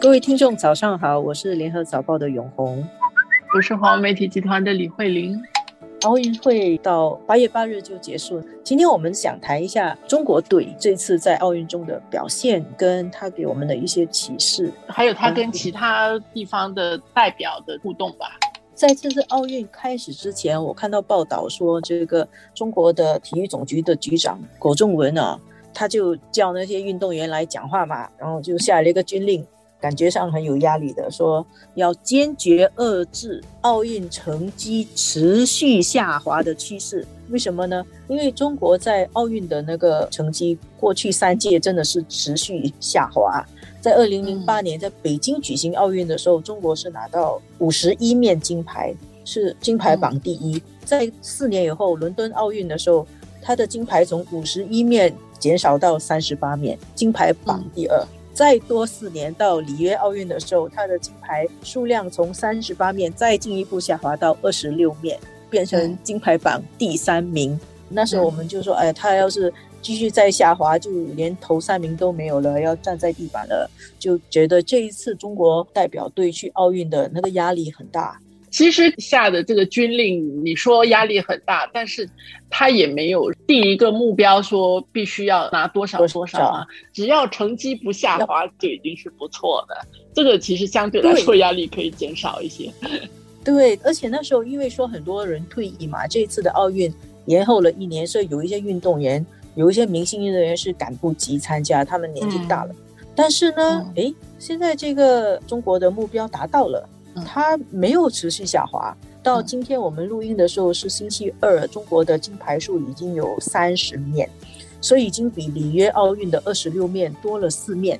各位听众，早上好，我是联合早报的永红，我是华媒体集团的李慧玲。奥运会到八月八日就结束，今天我们想谈一下中国队这次在奥运中的表现，跟他给我们的一些启示，还有他跟其他地方的代表的互动吧。在这次奥运开始之前，我看到报道说，这个中国的体育总局的局长苟仲文啊，他就叫那些运动员来讲话嘛，然后就下了一个军令。感觉上很有压力的，说要坚决遏制奥运成绩持续下滑的趋势。为什么呢？因为中国在奥运的那个成绩，过去三届真的是持续下滑。在二零零八年在北京举行奥运的时候，中国是拿到五十一面金牌，是金牌榜第一。在四年以后，伦敦奥运的时候，他的金牌从五十一面减少到三十八面，金牌榜第二。再多四年到里约奥运的时候，他的金牌数量从三十八面再进一步下滑到二十六面，变成金牌榜第三名。那时候我们就说，哎，他要是继续再下滑，就连头三名都没有了，要站在地板了。就觉得这一次中国代表队去奥运的那个压力很大。其实下的这个军令，你说压力很大，但是他也没有定一个目标，说必须要拿多少多少啊。只要成绩不下滑，就已经是不错的。这个其实相对来说压力可以减少一些。对，而且那时候因为说很多人退役嘛，这次的奥运延后了一年，所以有一些运动员，有一些明星运动员是赶不及参加，他们年纪大了。但是呢，哎，现在这个中国的目标达到了。它没有持续下滑，到今天我们录音的时候是星期二，中国的金牌数已经有三十面，所以已经比里约奥运的二十六面多了四面，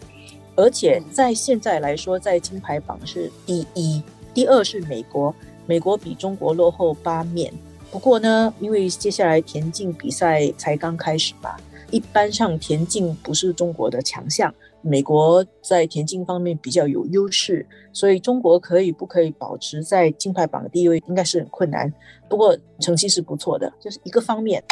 而且在现在来说，在金牌榜是第一，第二是美国，美国比中国落后八面。不过呢，因为接下来田径比赛才刚开始吧，一般上田径不是中国的强项。美国在田径方面比较有优势，所以中国可以不可以保持在金牌榜的地位，应该是很困难。不过成绩是不错的，这是一个方面。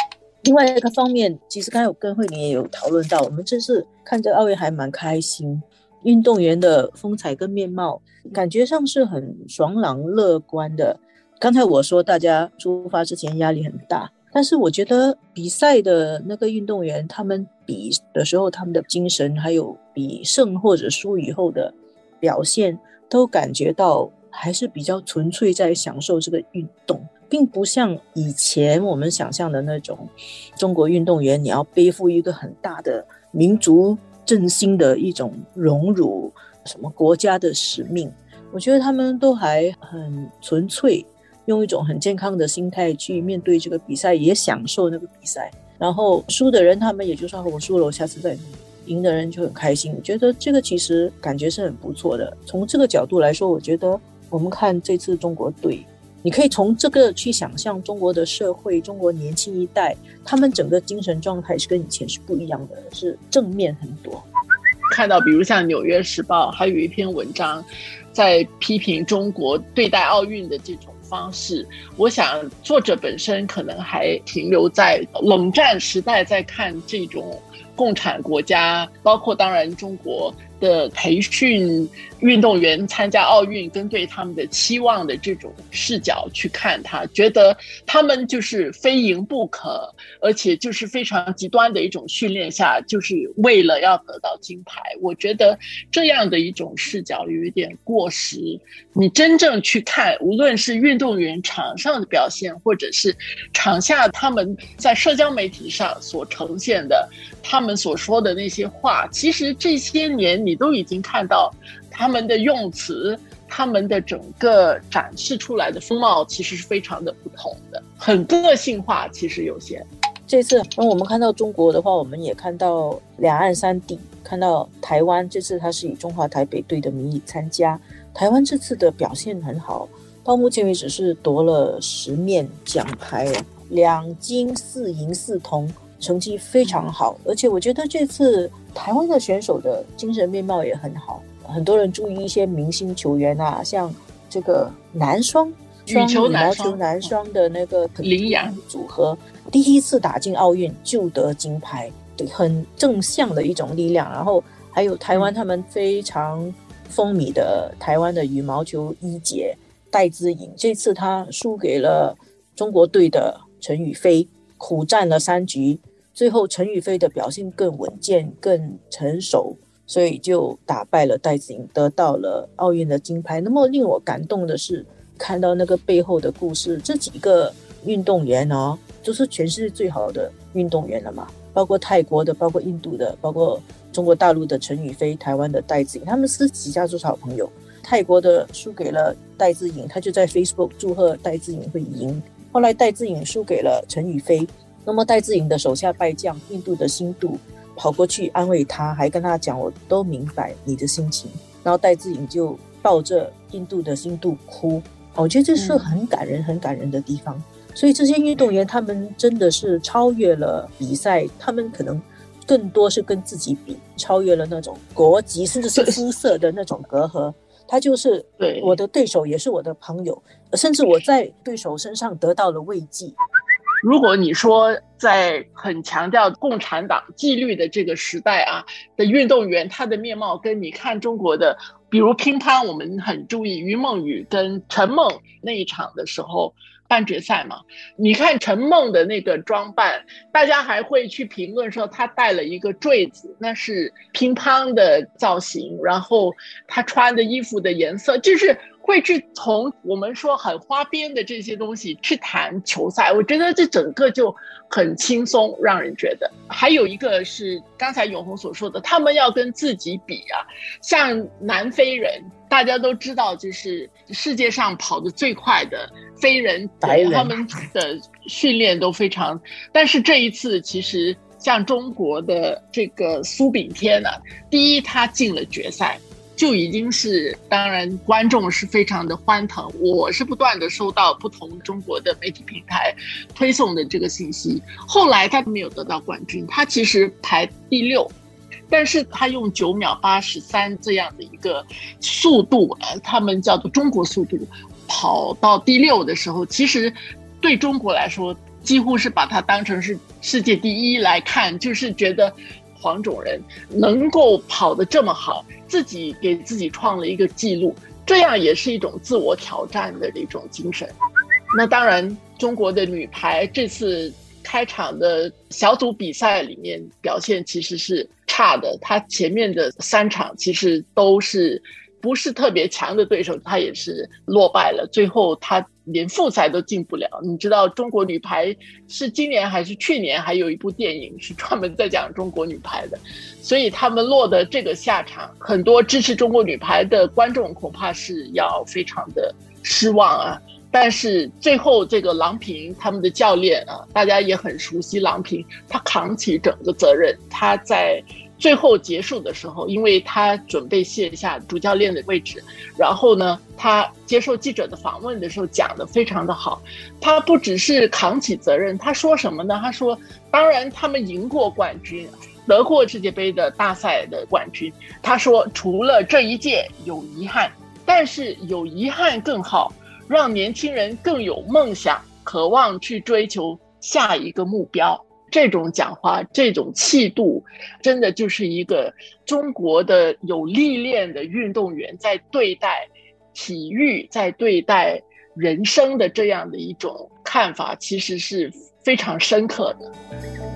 另外一个方面，其实刚才我跟慧玲也有讨论到，我们这次看这奥运还蛮开心，运动员的风采跟面貌，感觉上是很爽朗乐观的。刚才我说大家出发之前压力很大。但是我觉得比赛的那个运动员，他们比的时候，他们的精神，还有比胜或者输以后的表现，都感觉到还是比较纯粹，在享受这个运动，并不像以前我们想象的那种中国运动员，你要背负一个很大的民族振兴的一种荣辱，什么国家的使命。我觉得他们都还很纯粹。用一种很健康的心态去面对这个比赛，也享受那个比赛。然后输的人，他们也就说我输了，我下次再赢；赢的人就很开心。我觉得这个其实感觉是很不错的。从这个角度来说，我觉得我们看这次中国队，你可以从这个去想象中国的社会，中国年轻一代，他们整个精神状态是跟以前是不一样的，是正面很多。看到，比如像《纽约时报》还有一篇文章，在批评中国对待奥运的这种。方式，我想作者本身可能还停留在冷战时代，在看这种共产国家，包括当然中国。的培训运动员参加奥运，跟对他们的期望的这种视角去看，他觉得他们就是非赢不可，而且就是非常极端的一种训练下，就是为了要得到金牌。我觉得这样的一种视角有一点过时。你真正去看，无论是运动员场上的表现，或者是场下他们在社交媒体上所呈现的，他们所说的那些话，其实这些年。你都已经看到他们的用词，他们的整个展示出来的风貌，其实是非常的不同的，很个性化。其实有些，这次那我们看到中国的话，我们也看到两岸三地，看到台湾这次他是以中华台北队的名义参加，台湾这次的表现很好，到目前为止是夺了十面奖牌，两金四银四铜。成绩非常好，而且我觉得这次台湾的选手的精神面貌也很好。很多人注意一些明星球员啊，像这个男双、羽球男双、男双的那个林洋组合，第一次打进奥运就得金牌，对，很正向的一种力量。然后还有台湾他们非常风靡的台湾的羽毛球一姐戴资颖，这次她输给了中国队的陈雨菲，苦战了三局，最后陈雨菲的表现更稳健、更成熟，所以就打败了戴资颖，得到了奥运的金牌。那么令我感动的是，看到那个背后的故事，这几个运动员哦，都是全世界最好的运动员了嘛。包括泰国的，包括印度的，包括中国大陆的陈雨菲，台湾的戴资颖，他们私底下都是好朋友。泰国的输给了戴资颖，他就在 Facebook 祝贺戴资颖会赢。后来戴资颖输给了陈雨菲，那么戴志颖的手下败将印度的新度跑过去安慰他，还跟他讲：“我都明白你的心情。”然后戴志颖就抱着印度的新度哭。我觉得这是很感人、很感人的地方。所以这些运动员，他们真的是超越了比赛，他们可能更多是跟自己比，超越了那种国籍甚至是肤色的那种隔阂。他就是对我的对手，也是我的朋友，甚至我在对手身上得到了慰藉。如果你说在很强调共产党纪律的这个时代啊的运动员，他的面貌跟你看中国的，比如乒乓，我们很注意于梦雨跟陈梦那一场的时候。半决赛嘛，你看陈梦的那个装扮，大家还会去评论说她戴了一个坠子，那是乒乓的造型。然后她穿的衣服的颜色，就是会去从我们说很花边的这些东西去谈球赛。我觉得这整个就很轻松，让人觉得。还有一个是刚才永红所说的，他们要跟自己比啊，像南非人，大家都知道，就是世界上跑得最快的。非人，他们的训练都非常，但是这一次其实像中国的这个苏炳添呢，第一他进了决赛，就已经是当然观众是非常的欢腾。我是不断的收到不同中国的媒体平台推送的这个信息。后来他没有得到冠军，他其实排第六，但是他用九秒八十三这样的一个速度，呃，他们叫做中国速度。跑到第六的时候，其实对中国来说，几乎是把它当成是世界第一来看，就是觉得黄种人能够跑得这么好，自己给自己创了一个记录，这样也是一种自我挑战的一种精神。那当然，中国的女排这次开场的小组比赛里面表现其实是差的，她前面的三场其实都是。不是特别强的对手，他也是落败了。最后他连复赛都进不了。你知道中国女排是今年还是去年还有一部电影是专门在讲中国女排的，所以他们落的这个下场，很多支持中国女排的观众恐怕是要非常的失望啊。但是最后这个郎平他们的教练啊，大家也很熟悉郎平，他扛起整个责任，他在。最后结束的时候，因为他准备卸下主教练的位置，然后呢，他接受记者的访问的时候讲的非常的好。他不只是扛起责任，他说什么呢？他说：“当然，他们赢过冠军，得过世界杯的大赛的冠军。”他说：“除了这一届有遗憾，但是有遗憾更好，让年轻人更有梦想，渴望去追求下一个目标。”这种讲话，这种气度，真的就是一个中国的有历练的运动员在对待体育、在对待人生的这样的一种看法，其实是非常深刻的。